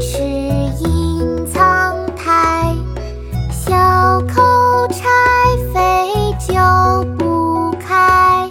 池印苍苔小扣柴扉久不开。